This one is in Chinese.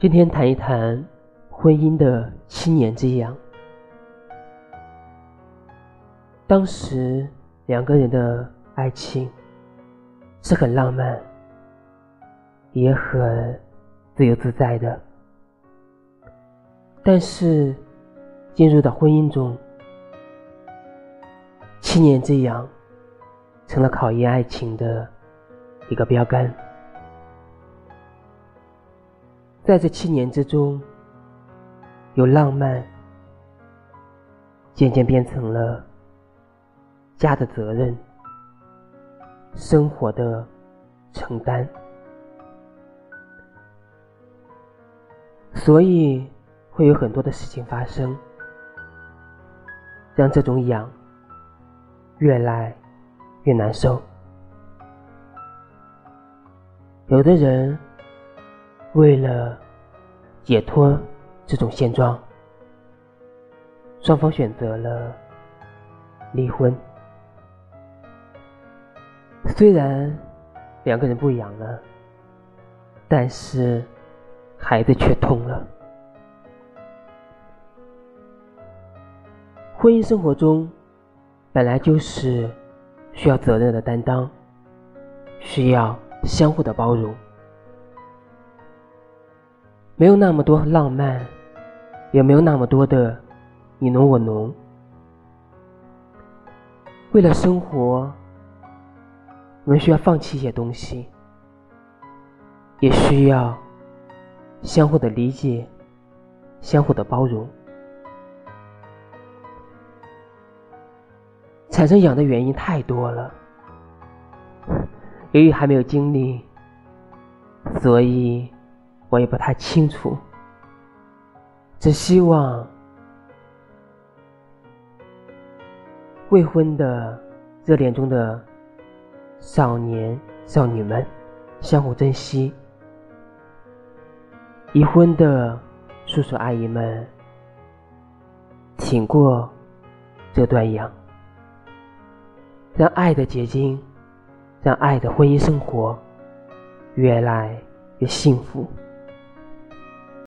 今天谈一谈婚姻的七年之痒。当时两个人的爱情是很浪漫，也很自由自在的。但是进入到婚姻中，七年之痒成了考验爱情的一个标杆。在这七年之中，有浪漫，渐渐变成了家的责任、生活的承担，所以会有很多的事情发生，让这种痒越来越难受。有的人。为了解脱这种现状，双方选择了离婚。虽然两个人不养了，但是孩子却痛了。婚姻生活中本来就是需要责任的担当，需要相互的包容。没有那么多浪漫，也没有那么多的你侬我侬。为了生活，我们需要放弃一些东西，也需要相互的理解，相互的包容。产生痒的原因太多了，由于还没有经历，所以。我也不太清楚，只希望未婚的热恋中的少年少女们相互珍惜；已婚的叔叔阿姨们挺过这段痒，让爱的结晶，让爱的婚姻生活越来越幸福。